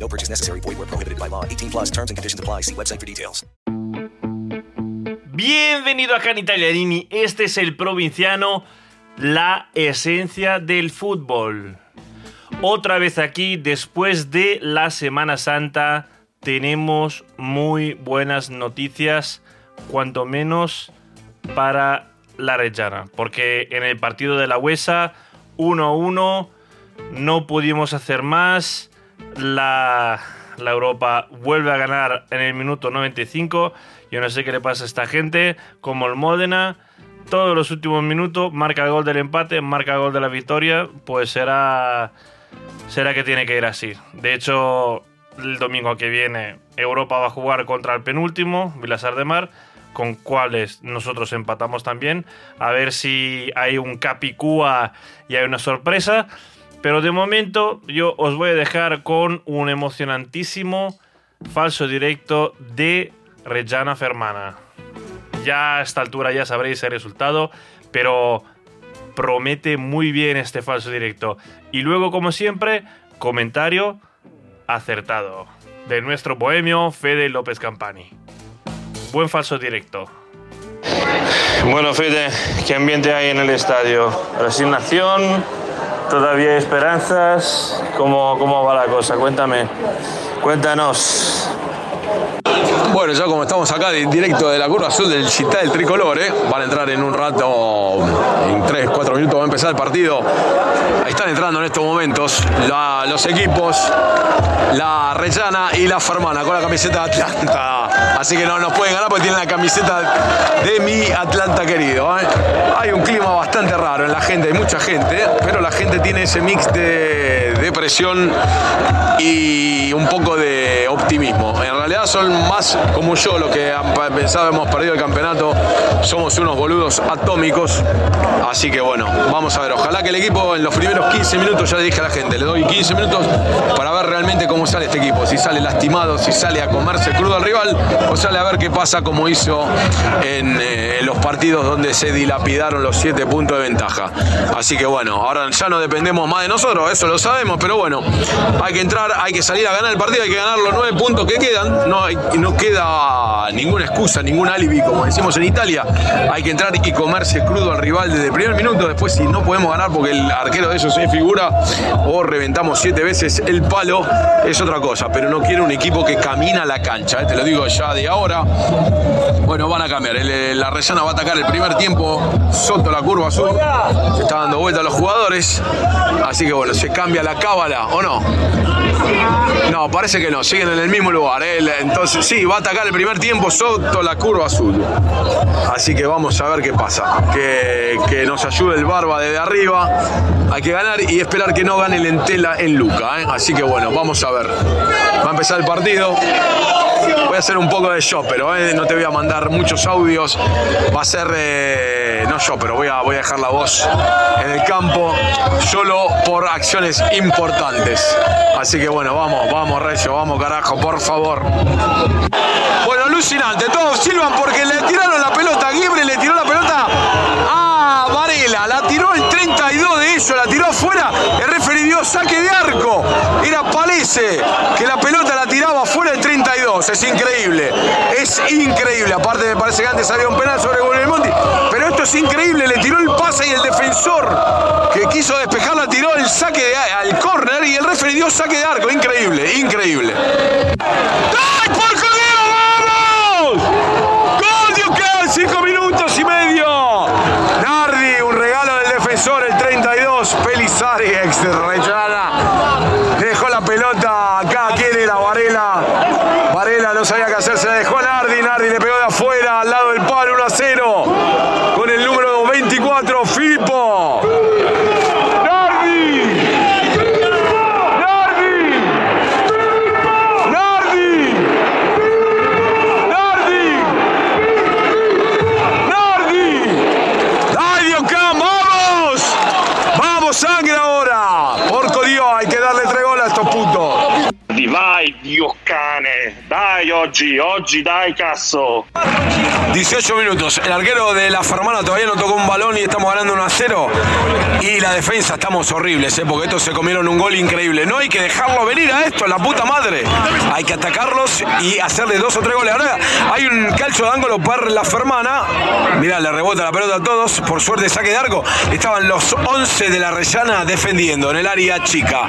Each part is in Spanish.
No purchase necessary. Void where prohibited by law. 18 plus terms and conditions apply. See website for details. Bienvenido a Can Italianini. Este es el provinciano, la esencia del fútbol. Otra vez aquí, después de la Semana Santa, tenemos muy buenas noticias, cuanto menos para la Reggiana. Porque en el partido de la Huesa, 1-1, no pudimos hacer más. La, Europa vuelve a ganar en el minuto 95. Yo no sé qué le pasa a esta gente, como el Módena. Todos los últimos minutos marca el gol del empate, marca el gol de la victoria, pues será será que tiene que ir así. De hecho, el domingo que viene Europa va a jugar contra el penúltimo, Vilasar de Mar, con cuales nosotros empatamos también. A ver si hay un capicúa y hay una sorpresa. Pero de momento yo os voy a dejar con un emocionantísimo falso directo de Reggiana Fermana. Ya a esta altura ya sabréis el resultado, pero promete muy bien este falso directo. Y luego, como siempre, comentario acertado de nuestro bohemio Fede López Campani. Buen falso directo. Bueno, Fede, ¿qué ambiente hay en el estadio? ¿Resignación? ¿Todavía hay esperanzas? ¿Cómo, cómo va la cosa? Cuéntame. Cuéntanos. Bueno, ya como estamos acá en directo de la curva azul del Chita del Tricolor, ¿eh? van a entrar en un rato, en 3, 4 minutos va a empezar el partido. Están entrando en estos momentos los equipos, la Rellana y la Fermana con la camiseta de Atlanta. Así que no nos pueden ganar porque tienen la camiseta de mi Atlanta querido. ¿eh? Hay un clima bastante raro en la gente, hay mucha gente, pero la gente tiene ese mix de depresión y un poco de optimismo. En realidad son más como yo los que han pensado hemos perdido el campeonato. Somos unos boludos atómicos. Así que bueno, vamos a ver. Ojalá que el equipo en los primeros 15 minutos, ya le dije a la gente, le doy 15 minutos para ver realmente cómo sale este equipo. Si sale lastimado, si sale a comerse crudo al rival o sale a ver qué pasa como hizo en, eh, los partidos donde se dilapidaron los 7 puntos de ventaja. Así que bueno, ahora ya no dependemos más de nosotros, eso lo sabemos, pero bueno, hay que entrar, hay que salir a ganar el partido, hay que ganar los 9 puntos que quedan. No, hay- no queda ninguna excusa, ningún alibi, como decimos en Italia. Hay que entrar y comerse crudo al rival desde el primer minuto. Después, si no podemos ganar porque el arquero de ellos es figura o reventamos siete veces el palo, es otra cosa. Pero no quiero un equipo que camina la cancha, ¿eh? te lo digo ya de ahora. Bueno, van a cambiar. La Rellana va a atacar el primer tiempo. Soto la curva azul. Se está dando vuelta a los jugadores. Así que bueno, se cambia la ¿o no? No, parece que no, siguen en el mismo lugar. ¿eh? Entonces, sí, va a atacar el primer tiempo Soto la curva azul. Así que vamos a ver qué pasa. Que, que nos ayude el Barba desde arriba. Hay que ganar y esperar que no gane el Entela en Luca. ¿eh? Así que bueno, vamos a ver. A empezar el partido. Voy a hacer un poco de yo, pero ¿eh? no te voy a mandar muchos audios. Va a ser, eh, no yo, pero voy a, voy a dejar la voz en el campo solo por acciones importantes. Así que bueno, vamos, vamos, Recio, vamos, carajo, por favor. Bueno, alucinante, todos silban porque le tiraron la pelota, Guibre le tiró la pelota a Varela, la tiró 32 de ellos, la tiró afuera, el referee dio saque de arco, era Palese que la pelota la tiraba afuera el 32, es increíble, es increíble, aparte me parece que antes había un penal sobre Monti, pero esto es increíble, le tiró el pase y el defensor que quiso despejarla tiró el saque de, al córner y el referee dio saque de arco, increíble, increíble. ¡Ay, por Dios, vamos! ¡Gol, Dios quedan cinco minutos y medio! Nardi, un regalo del defensor, el 32, Pelizari, ex de Reggiana. Dejó la pelota acá, ¿quién era? Varela. Varela no sabía qué hacer, se la dejó a Nardi, Nardi le pegó de afuera, al lado del palo, 1 a 0. Con el número 24, Filippo. ¡Nardi! ¡Nardi! ¡Nardi! Dai, oggi, oggi, dai, cazzo. 18 minutos. El arquero de la Fermana todavía no tocó un balón y estamos ganando 1 a 0. Y la defensa estamos horribles, ¿eh? porque estos se comieron un gol increíble. No hay que dejarlo venir a esto, la puta madre. Hay que atacarlos y hacerle dos o tres goles. Ahora hay un calcio de ángulo para la Fermana. Mirá, le rebota la pelota a todos. Por suerte, saque de arco. Estaban los 11 de la Rellana defendiendo en el área chica.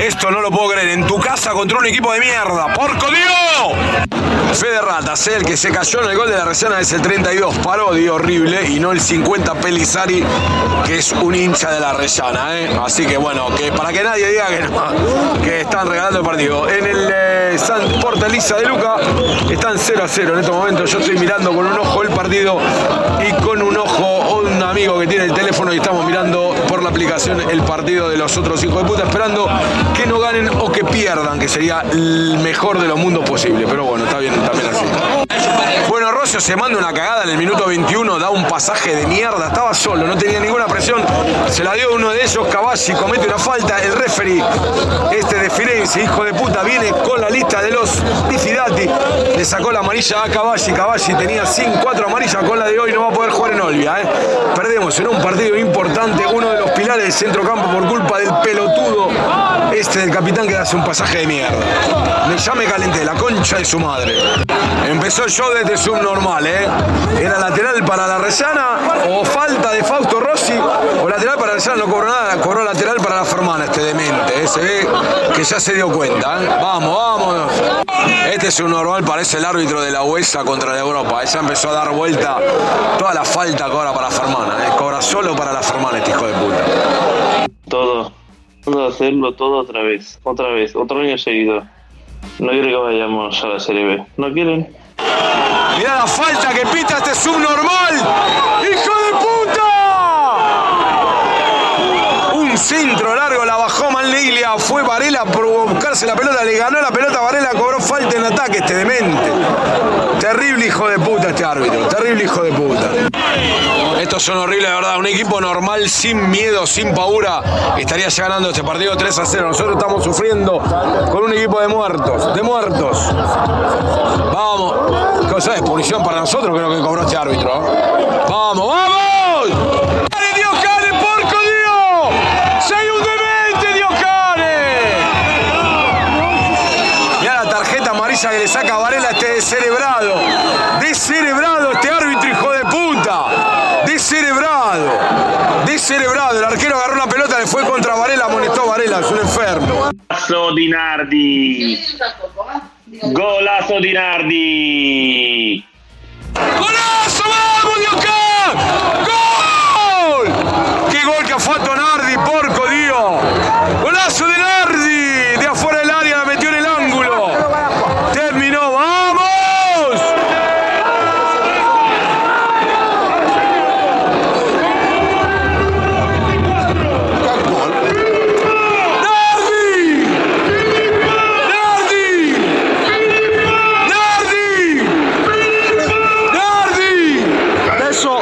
Esto no lo puedo creer. En tu casa contra un equipo de mierda. ¡Porco Dios! Fede Ratas, el que se cayó en el gol de la Rellana es el 32. Parodia horrible y no el 50 Pelizari, que es un hincha de la Rellana. ¿eh? Así que bueno, que para que nadie diga que están regalando el partido. En el eh, San Portaliza de Luca están 0 a 0 en estos momentos. Yo estoy mirando con un ojo el partido y con un ojo un amigo que tiene el teléfono y estamos mirando aplicación el partido de los otros hijos de puta, esperando que no ganen o que pierdan, que sería el mejor de los mundos posible. Pero bueno, está bien también así. Bueno, Rocio se manda una cagada en el minuto 21, da un pasaje de mierda, estaba solo, no tenía ninguna presión, se la dio uno de ellos, Cavalli, comete una falta, el referee, este de Firenze, hijo de puta, viene con la lista de los diffidati, le sacó la amarilla a Cavalli, Cavalli tenía 5, 4 amarillas, con la de hoy no va a poder jugar en Olvia, ¿eh? perdemos en un partido importante, uno de los pilares del centrocampo por culpa del pelotudo, este del capitán que hace un pasaje de mierda. Me, ya me calenté, la concha de su madre. Empezó el show desde subnormal, ¿eh? Era lateral para la Resana, o falta de Fausto Rossi, o lateral para la Resana, no cobró nada, cobró lateral para la Fermana, este demente, ¿eh? Se ve que ya se dio cuenta, ¿eh? Vamos, vamos. Este es un normal, parece el árbitro de la USA contra la Europa. Ya empezó a dar vuelta toda la falta cobra para la Fermana, ¿eh? Cobra solo para la Fermana este hijo de puta. Todo. A hacerlo todo otra vez. Otra vez. Otro año seguido. No quiero que vayamos a la Serie B. ¿No quieren? Mirá la falta que pita este subnormal. ¡Hijo de puta! Un centro largo, la bajó Manliglia. Fue Varela por buscarse la pelota. Le ganó la pelota Varela, cobró falta en ataque este demente. Terrible hijo de puta este árbitro. Terrible hijo de puta. Estos son horribles, de verdad. Un equipo normal, sin miedo, sin paura, estaría ya ganando este partido 3 a 0. Nosotros estamos sufriendo con un equipo de muertos. De muertos. Vamos. Cosa es punición para nosotros, creo que cobró este árbitro. Vamos, vamos. Que le saca Varela a este descerebrado. Descerebrado este árbitro, hijo de puta. Descerebrado. Descerebrado. El arquero agarró una pelota, le fue contra Varela, amonestó a Varela, es un enfermo. Golazo di Nardi. Golazo di Nardi. ¡Golazo! ¡Vamos, Diocán! ¡Gol! ¡Qué gol que ha fatto Nardi, porco Dio! ¡Golazo de Nardi! De afuera del área la metió en el ángulo. Terminó, ¡vamos! ¡Nardi! ¡Nardi! ¡Nardi! Nardi! Adesso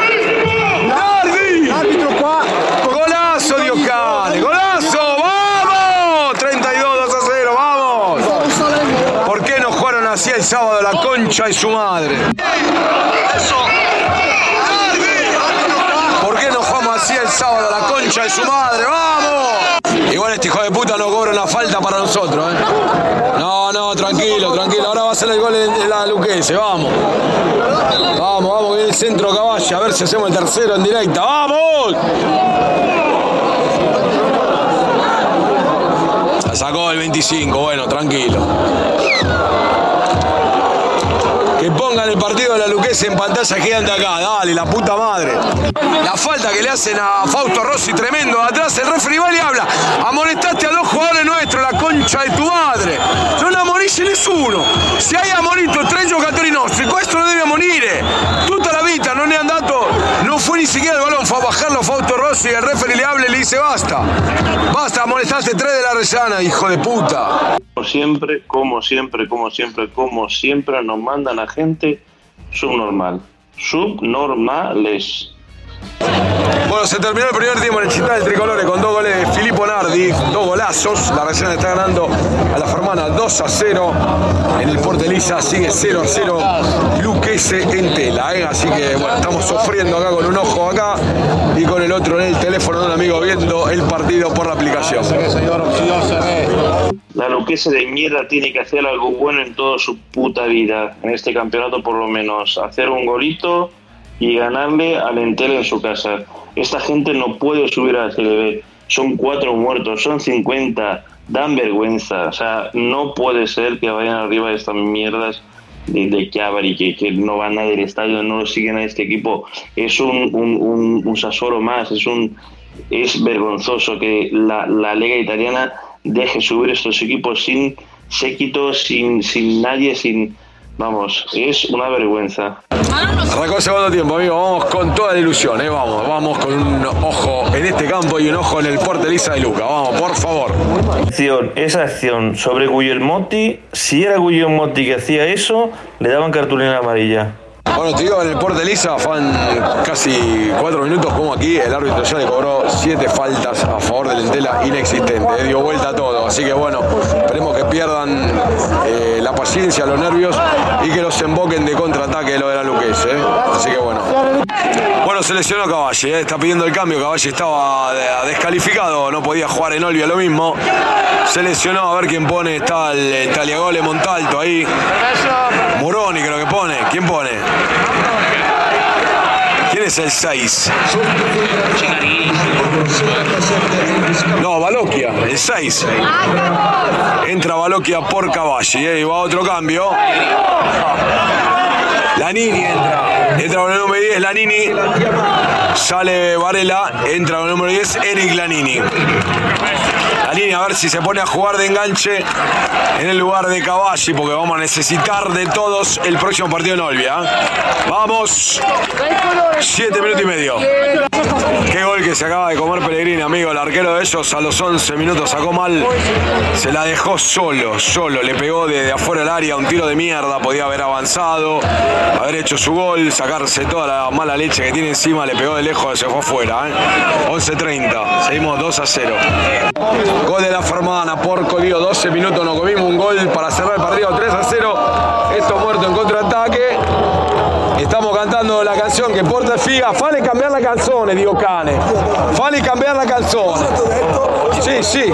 Nardi! Arbitro qua. Golazo Diocane, golazo, vamos. 32 2 a 0, vamos. ¿Por qué no jugaron así el sábado la concha de su madre? ¿Por qué no jugamos así el sábado la concha de su madre? ¡Vamos! Igual este hijo de puta no cobra una falta para nosotros, ¿eh? No, no, tranquilo, tranquilo. Ahora va a ser el gol de la Luquense, vamos. Vamos, vamos, viene el centro caballo. A ver si hacemos el tercero en directa. ¡Vamos! La sacó el 25, bueno, tranquilo. Que pongan el partido de la Luquense en pantalla gigante acá, dale, la puta madre. La falta que le hacen a Fausto Rossi, tremendo, atrás el referee va y habla. Amonestaste a dos jugadores nuestros, la concha de tu madre. Non ammonisce nessuno. Se hai ammonito tre giocatori nostri, questo non deve ammonire. Tutta la vita non è andato, non fue ni siquiera fue a bajarlo Fausto Rossi, el referee le habla y le dice basta. Basta, amonestaste tres de la Resana, hijo de puta. Como siempre, como siempre, como siempre, como siempre nos mandan a gente subnormal. Subnormales. Bueno, se terminó el primer tiempo en el Chita del Tricolore con dos goles de Filippo Nardi, dos golazos. La Reserva está ganando a la Fermana 2 a 0. En el Porteliza sigue 0 a 0 Luquese en tela. ¿eh? Así que bueno, estamos sufriendo acá con un ojo acá y con el otro en el teléfono de un amigo viendo el partido por la aplicación. La Luquese de mierda tiene que hacer algo bueno en toda su puta vida, en este campeonato por lo menos. Hacer un golito y ganarle al Entel en su casa. Esta gente no puede subir a la Serie Son cuatro muertos, son 50, dan vergüenza. O sea, no puede ser que vayan arriba de estas mierdas de, de y que, que, no van a del estadio, no siguen a este equipo. Es un, un, un, Sassuolo más, es un es vergonzoso que la, la liga italiana deje subir estos equipos sin séquito, sin, sin nadie, sin Vamos, es una vergüenza. Arrancó el segundo tiempo, amigo. Vamos con toda la ilusión, ¿eh? Vamos, vamos con un ojo en este campo y un ojo en el Porteliza de Luca. Vamos, por favor. Acción, esa acción sobre Guglielmotti, si era Guglielmotti que hacía eso, le daban cartulina amarilla. Bueno, te digo, en el Port Elisa fan casi cuatro minutos como aquí, el árbitro ya le cobró siete faltas a favor del Entela inexistente, dio vuelta a todo, así que bueno, esperemos que pierdan eh, la paciencia, los nervios y que los emboquen de contraataque lo de la Luquez, ¿eh? así que bueno. Bueno, se lesionó ¿eh? está pidiendo el cambio, Caballi estaba descalificado, no podía jugar en Olvia lo mismo, se lesionó, a ver quién pone, está el, Taliagole Montalto ahí, Moroni creo que pone, ¿quién pone? ¿Quién es el 6? No, Baloquia, el 6. Entra Baloquia por Caballi, ¿eh? y va otro cambio. La Nini entra. Entra con el número 10, La Nini. Sale Varela, entra con el número 10, Eric Lanini. Lanini a ver si se pone a jugar de enganche en el lugar de Caballi, porque vamos a necesitar de todos el próximo partido en Olvia. Vamos. Siete minutos y medio. Qué gol que se acaba de comer Pellegrini, amigo. El arquero de ellos a los 11 minutos sacó mal. Se la dejó solo, solo. Le pegó desde afuera del área un tiro de mierda. Podía haber avanzado, haber hecho su gol, sacarse toda la mala leche que tiene encima. Le pegó de lejos, se fue afuera. ¿eh? 11.30. Seguimos 2 a 0. Gol de la Fermana por Colío. 12 minutos no comimos un gol para cerrar el partido 3 a 0. Esto muerto en contraataque. Estamos cantando la canción che porta figa. Fale cambiare la canzone, digo cane. Fale cambiare la canzone. Sí, sí.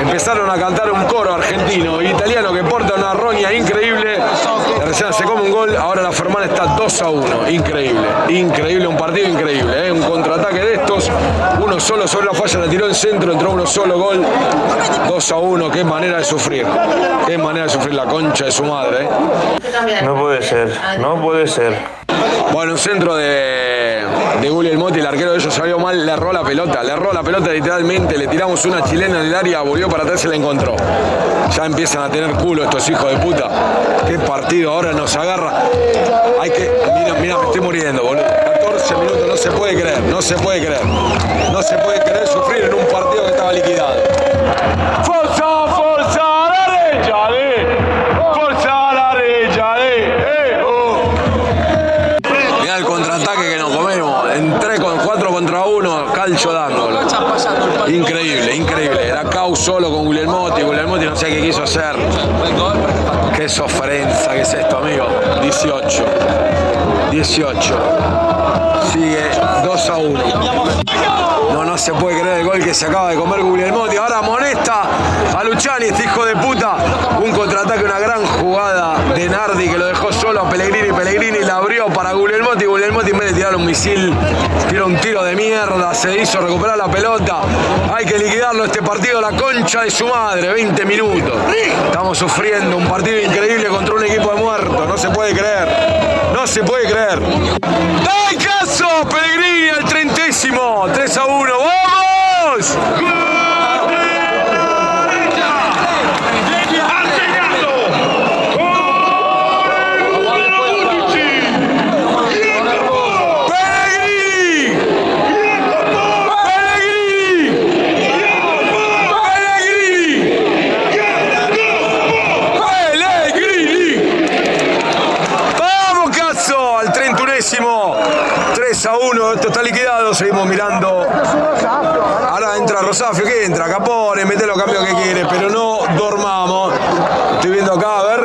Empezaron a cantar un coro argentino e italiano que porta una roña increíble. Reserva se come un gol, ahora la Fermana está 2 a 1. Increíble, increíble, un partido increíble. ¿eh? Un contraataque de estos. Uno solo sobre la falla, la tiró en centro, entró uno solo gol. 2 a 1, qué manera de sufrir. Qué manera de sufrir la concha de su madre. ¿eh? No puede ser, no puede ser. Bueno, un centro de, de el Motti, el arquero de ellos salió mal, le erró la pelota, le erró la pelota literalmente, le tiramos una chilena en el área, volvió para atrás y la encontró. Ya empiezan a tener culo estos hijos de puta. Qué partido ahora nos agarra. Hay que. Mira, mira, me estoy muriendo, boludo. 14 minutos, no se puede creer, no se puede creer. No se puede creer sufrir en un partido que estaba liquidado. ¡Forza, Increíble, increíble. Era Cau solo con Guglielmotti. Guglielmotti no sé qué quiso hacer. Qué sofrenza que es esto, amigo. 18. 18. Sigue 2 a 1. No, no se puede creer el gol que se acaba de comer Guglielmotti. Ahora amonesta a Luciani, este hijo de puta. Un contraataque, una gran jugada de Nardi que lo dejó Pellegrini. Pellegrini la abrió para Guglielmotti. Guglielmotti en vez de tirar un misil, tiró un tiro de mierda. Se hizo recuperar la pelota. Hay que liquidarlo este partido, la concha de su madre. 20 minutos. Estamos sufriendo un partido increíble contra un equipo de muertos. No se puede creer. No se puede creer. ¡Dai caso! Pellegrini al trentésimo. 3 a 1. ¡Vamos! Pellegrini! Pellegrini! Pellegrini! ¡Vamos, cazzo! Al 31esimo. 3 2 a 1, esto está liquidado, seguimos mirando. Ahora entra Rosafio, ¿qué entra? Capone, mete los cambios que quiere, pero no dormamos. Estoy viendo acá, a ver.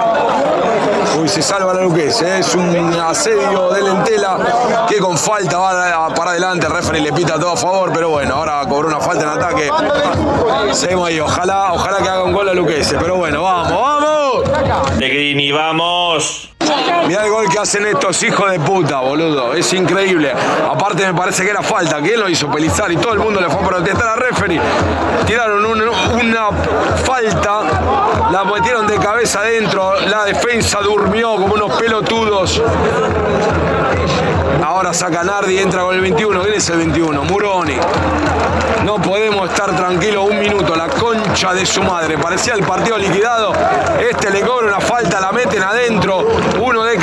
Uy, se salva la Luquez, ¿eh? es un asedio de Lentela que con falta va para adelante, el referee le pita todo a favor, pero bueno, ahora cobró una falta en ataque. Seguimos ahí, ojalá, ojalá que haga un gol a Luquez, pero bueno, vamos, vamos. De Grini, vamos. Mirá el gol que hacen estos hijos de puta, boludo. Es increíble. Aparte me parece que era falta, que él lo hizo pelizar y todo el mundo le fue a protestar a referee. Tiraron una falta, la metieron de cabeza adentro, la defensa durmió como unos pelotudos. Ahora saca Nardi, entra con el 21. ¿Quién es el 21? Muroni. No podemos estar tranquilos un minuto. La concha de su madre. Parecía el partido liquidado. Este le cobra una falta, la meten adentro.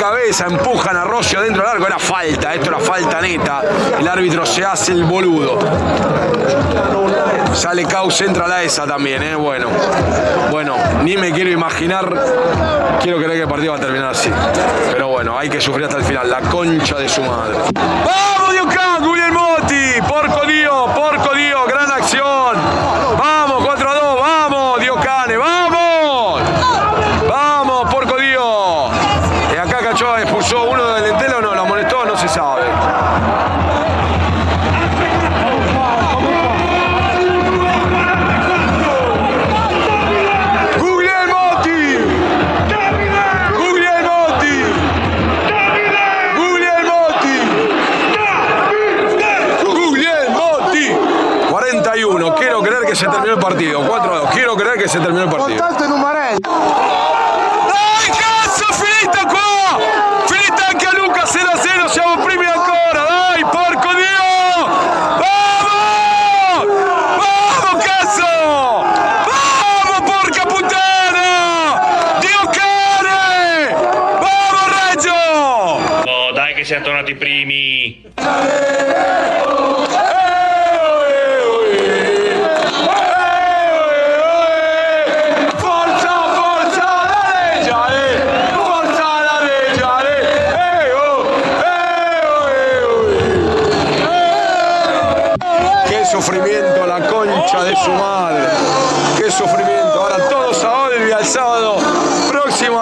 Cabeza, empujan a Rossi adentro del arco. Era falta, esto era falta neta. El árbitro se hace el boludo. Sale Caus, entra la esa también, ¿eh? Bueno, bueno, ni me quiero imaginar. Quiero creer que el partido va a terminar así. Pero bueno, hay que sufrir hasta el final. La concha de su madre. ¡Vamos, Dios Guglielmotti! ¡Porco Dio! ¡Porco Dio! Oh, eh. Qué sufrimiento la concha de su madre. Qué sufrimiento. Ahora todos a Olvia el sábado próximo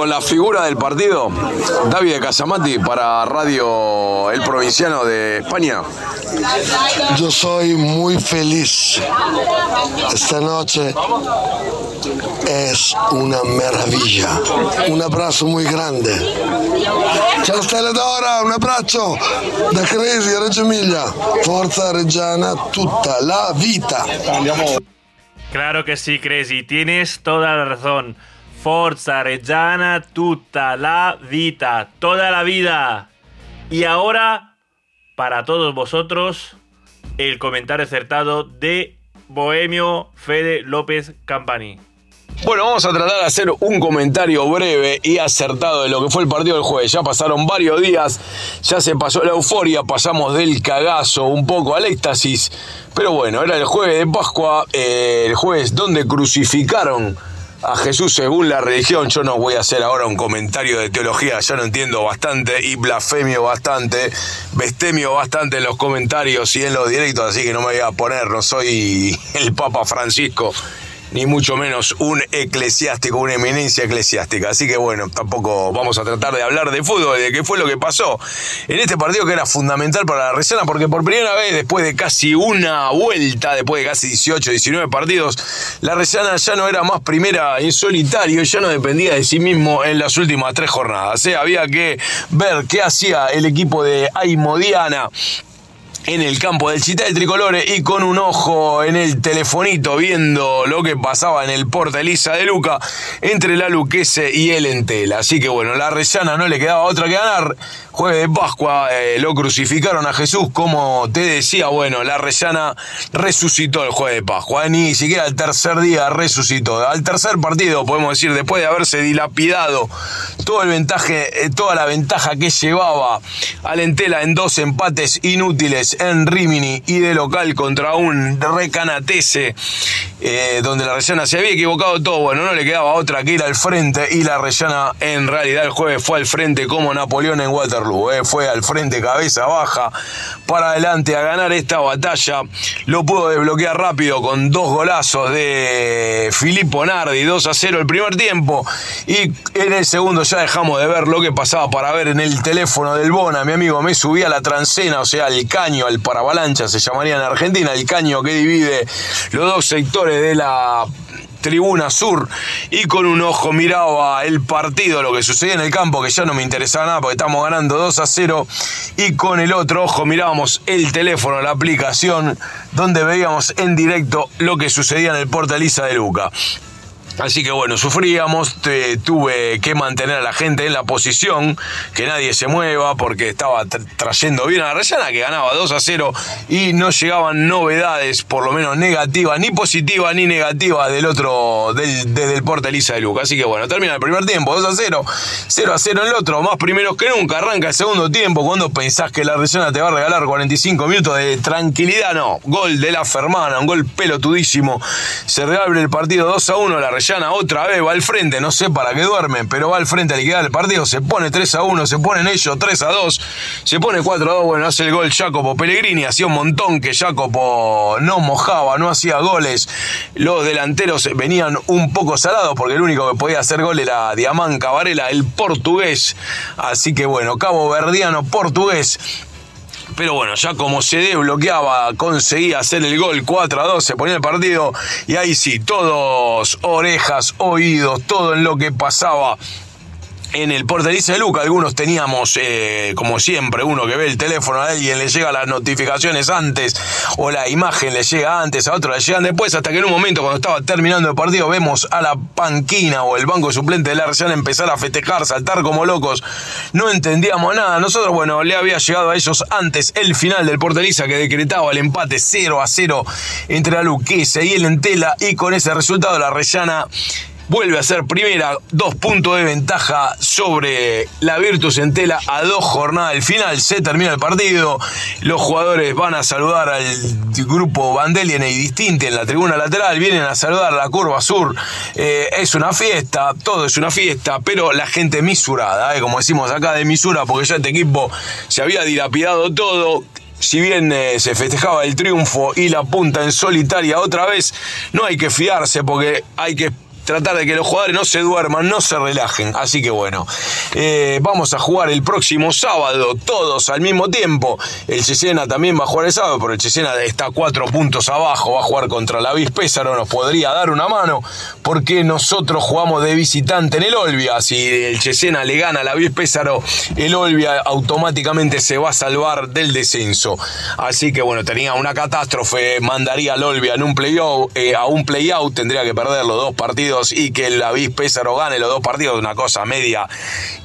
con la figura del partido, David de Casamati para Radio El Provinciano de España. Yo soy muy feliz. Esta noche es una maravilla. Un abrazo muy grande. Ciao Stella d'Ora, un abbraccio da Cresi a Reggio Emilia. Forza Reggiana tutta la vita. Claro que sí, Crazy, tienes toda la razón. Forza Reggiana tutta la vita, toda la vida. Y ahora, para todos vosotros, el comentario acertado de Bohemio Fede López Campani. Bueno, vamos a tratar de hacer un comentario breve y acertado de lo que fue el partido del jueves. Ya pasaron varios días, ya se pasó la euforia, pasamos del cagazo un poco al éxtasis. Pero bueno, era el jueves de Pascua, eh, el jueves donde crucificaron a Jesús según la religión. Yo no voy a hacer ahora un comentario de teología, ya no entiendo bastante y blasfemio bastante, bestemio bastante en los comentarios y en los directos, así que no me voy a poner, no soy el Papa Francisco ni mucho menos un eclesiástico, una eminencia eclesiástica. Así que bueno, tampoco vamos a tratar de hablar de fútbol, de qué fue lo que pasó en este partido que era fundamental para la Resana, porque por primera vez, después de casi una vuelta, después de casi 18, 19 partidos, la Resana ya no era más primera en solitario, ya no dependía de sí mismo en las últimas tres jornadas. ¿eh? Había que ver qué hacía el equipo de Aymodiana en el campo del Chita del Tricolore y con un ojo en el telefonito viendo lo que pasaba en el Porta Elisa de Luca entre la Luquese y el Entela. Así que bueno, la Rellana no le quedaba otra que ganar. Jueves de Pascua eh, lo crucificaron a Jesús, como te decía, bueno, la Rellana resucitó el jueves de Pascua, eh, ni siquiera el tercer día resucitó. Al tercer partido, podemos decir, después de haberse dilapidado todo el ventaje, eh, toda la ventaja que llevaba al Entela en dos empates inútiles en Rimini y de local contra un Recanatese, donde la Rellana se había equivocado todo, bueno, no le quedaba otra que ir al frente y la Rellana en realidad el jueves fue al frente como Napoleón en Eh, fue al frente cabeza baja para adelante a ganar esta batalla. Lo pudo desbloquear rápido con dos golazos de Filippo Nardi, 2 a 0 el primer tiempo. Y en el segundo ya dejamos de ver lo que pasaba para ver en el teléfono del Bona. Mi amigo me subía a la transcena, o sea, el caño, el parabalancha se llamaría en Argentina, el caño que divide los dos sectores de la tribuna sur y con un ojo miraba el partido, lo que sucedía en el campo, que ya no me interesaba nada porque estamos ganando 2 a 0 y con el otro ojo mirábamos el teléfono, la aplicación, donde veíamos en directo lo que sucedía en el Porta Elisa de Luca. Así que bueno, sufríamos, tuve que mantener a la gente en la posición, que nadie se mueva, porque estaba trayendo bien a la Rellana, que ganaba 2 a 0 y no llegaban novedades, por lo menos negativas, ni positivas ni negativas del otro, del, desde el Elisa de Luca. Así que bueno, termina el primer tiempo, 2 a 0, 0 a 0 en el otro, más primeros que nunca, arranca el segundo tiempo, cuando pensás que la Rellana te va a regalar 45 minutos de tranquilidad, no, gol de la Fermana, un gol pelotudísimo, se reabre el partido 2 a 1, la Rellana otra vez va al frente, no sé para qué duermen, pero va al frente a liquidar el partido, se pone 3 a 1, se ponen ellos 3 a 2, se pone 4 a 2, bueno, hace el gol Jacopo Pellegrini, hacía un montón que Jacopo no mojaba, no hacía goles, los delanteros venían un poco salados porque el único que podía hacer gol era Diamán Cavarela, el portugués, así que bueno, Cabo Verdiano portugués pero bueno, ya como se desbloqueaba, conseguía hacer el gol 4 a 2, se ponía el partido y ahí sí, todos orejas, oídos, todo en lo que pasaba en el porterizo de Luca. Algunos teníamos, eh, como siempre, uno que ve el teléfono a alguien, le llega las notificaciones antes, o la imagen le llega antes, a otro le llegan después, hasta que en un momento, cuando estaba terminando el partido, vemos a la panquina o el banco suplente de la Arsenal empezar a festejar, saltar como locos. No entendíamos nada. Nosotros, bueno, le había llegado a ellos antes el final del Porteriza que decretaba el empate 0 a 0 entre la Luquesa y el Entela, y con ese resultado la Rellana vuelve a ser primera, dos puntos de ventaja sobre la Virtus Entela a dos jornadas del final. Se termina el partido, los jugadores van a saludar al grupo Bandelien y Distinte en la tribuna lateral, vienen a saludar la curva sur. Eh, es una fiesta, todo es una fiesta, pero la gente misurada, eh, como decimos acá de misura, porque ya este equipo se había dilapidado todo, si bien eh, se festejaba el triunfo y la punta en solitaria otra vez, no hay que fiarse porque hay que tratar de que los jugadores no se duerman, no se relajen. Así que bueno, eh, vamos a jugar el próximo sábado, todos al mismo tiempo. El Chesena también va a jugar el sábado, pero el Chesena está cuatro puntos abajo, va a jugar contra la Pésaro, nos podría dar una mano, porque nosotros jugamos de visitante en el Olvia. Si el Chesena le gana a la Pésaro, el Olvia automáticamente se va a salvar del descenso. Así que bueno, tenía una catástrofe, mandaría al Olvia en un playout, eh, a un playout, tendría que perder los dos partidos y que el David Pésaro gane los dos partidos, una cosa media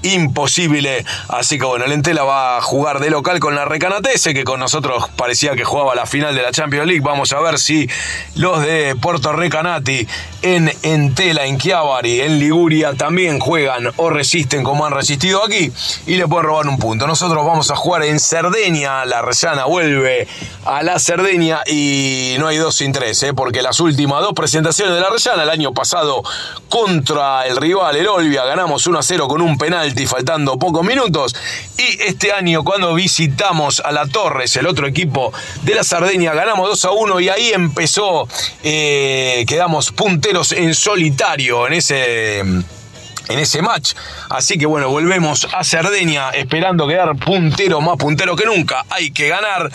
imposible. Así que bueno, el Entela va a jugar de local con la Recanatese, que con nosotros parecía que jugaba la final de la Champions League. Vamos a ver si los de Puerto Recanati en Entela, en Chiavari, en Liguria también juegan o resisten como han resistido aquí y le pueden robar un punto. Nosotros vamos a jugar en Cerdeña, la Rellana vuelve a la Cerdeña y no hay dos sin tres, ¿eh? porque las últimas dos presentaciones de la Rellana el año pasado contra el rival, el Olvia. Ganamos 1 a 0 con un penalti faltando pocos minutos. Y este año, cuando visitamos a la Torres, el otro equipo de la Sardeña, ganamos 2 a 1 y ahí empezó, eh, quedamos punteros en solitario en ese en ese match. Así que bueno, volvemos a Cerdeña esperando quedar puntero, más puntero que nunca. Hay que ganar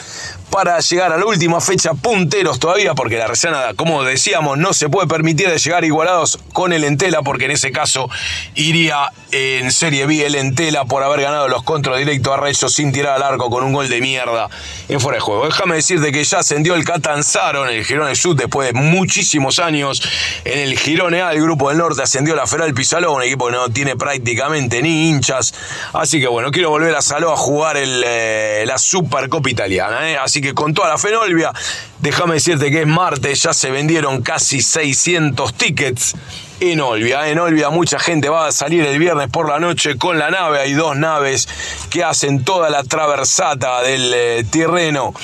para llegar a la última fecha punteros todavía, porque la Resana, como decíamos, no se puede permitir de llegar igualados con el Entela, porque en ese caso iría en Serie B el Entela por haber ganado los contra directos a Reyes sin tirar al arco con un gol de mierda en fuera de juego. Déjame decirte que ya ascendió el Catanzaro en el Girone Sud después de muchísimos años. En el Girone A, el grupo del norte, ascendió la Feral Pizaló, un equipo que no tiene prácticamente ni hinchas. Así que bueno, quiero volver a Saló a jugar eh, la Supercopa Italiana. ¿eh? Así que con toda la Fenolvia, déjame decirte que es martes, ya se vendieron casi 600 tickets en Olvia. En Olvia mucha gente va a salir el viernes por la noche con la nave. Hay dos naves que hacen toda la traversata del eh, terreno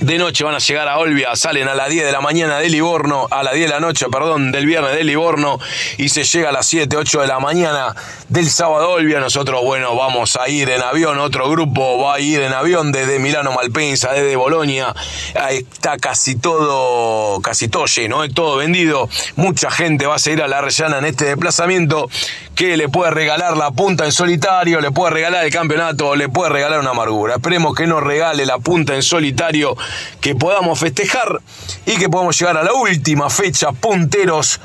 de noche van a llegar a Olvia, salen a las 10 de la mañana de Livorno, a las 10 de la noche, perdón, del viernes de Livorno y se llega a las 7, 8 de la mañana del sábado a Olvia. Nosotros, bueno, vamos a ir en avión, otro grupo va a ir en avión desde Milano Malpensa, desde Bolonia. Ahí está casi todo, casi todo lleno, ¿eh? todo vendido. Mucha gente va a seguir a la Rellana en este desplazamiento que le puede regalar la punta en solitario, le puede regalar el campeonato, le puede regalar una amargura. Esperemos que nos regale la punta en solitario, que podamos festejar y que podamos llegar a la última fecha punteros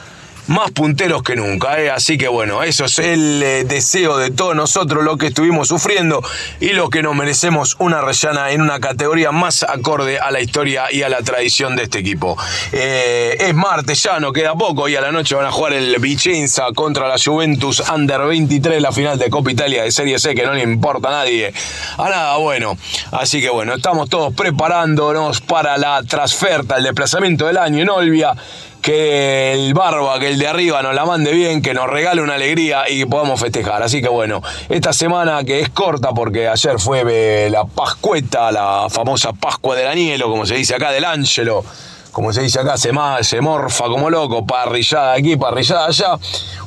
más punteros que nunca. ¿eh? Así que bueno, eso es el eh, deseo de todos nosotros, lo que estuvimos sufriendo y lo que nos merecemos una rellana en una categoría más acorde a la historia y a la tradición de este equipo. Eh, es martes, ya no queda poco y a la noche van a jugar el Vicenza contra la Juventus Under 23, la final de Copa Italia de Serie C, que no le importa a nadie, a nada bueno. Así que bueno, estamos todos preparándonos para la transferta, el desplazamiento del año en Olvia que el barba, que el de arriba nos la mande bien, que nos regale una alegría y podamos festejar. Así que bueno, esta semana que es corta porque ayer fue eh, la Pascueta, la famosa Pascua del Anielo, como se dice acá, del Ángelo como se dice acá, se, se morfa como loco, parrillada aquí, parrillada allá,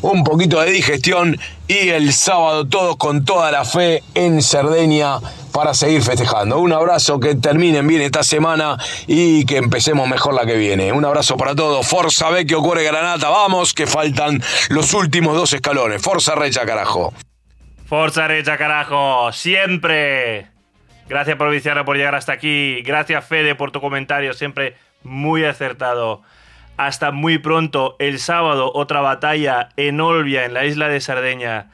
un poquito de digestión y el sábado todos con toda la fe en Cerdeña para seguir festejando. Un abrazo, que terminen bien esta semana y que empecemos mejor la que viene. Un abrazo para todos. Forza que ocurre Granata, vamos, que faltan los últimos dos escalones. Forza Recha, carajo. Forza Recha, carajo, siempre. Gracias por Viciano por llegar hasta aquí. Gracias Fede por tu comentario, siempre muy acertado. Hasta muy pronto, el sábado, otra batalla en Olvia, en la isla de Sardeña.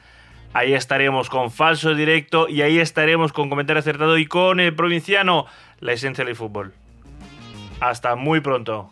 Ahí estaremos con falso directo y ahí estaremos con comentario acertado y con el provinciano, la esencia del fútbol. Hasta muy pronto.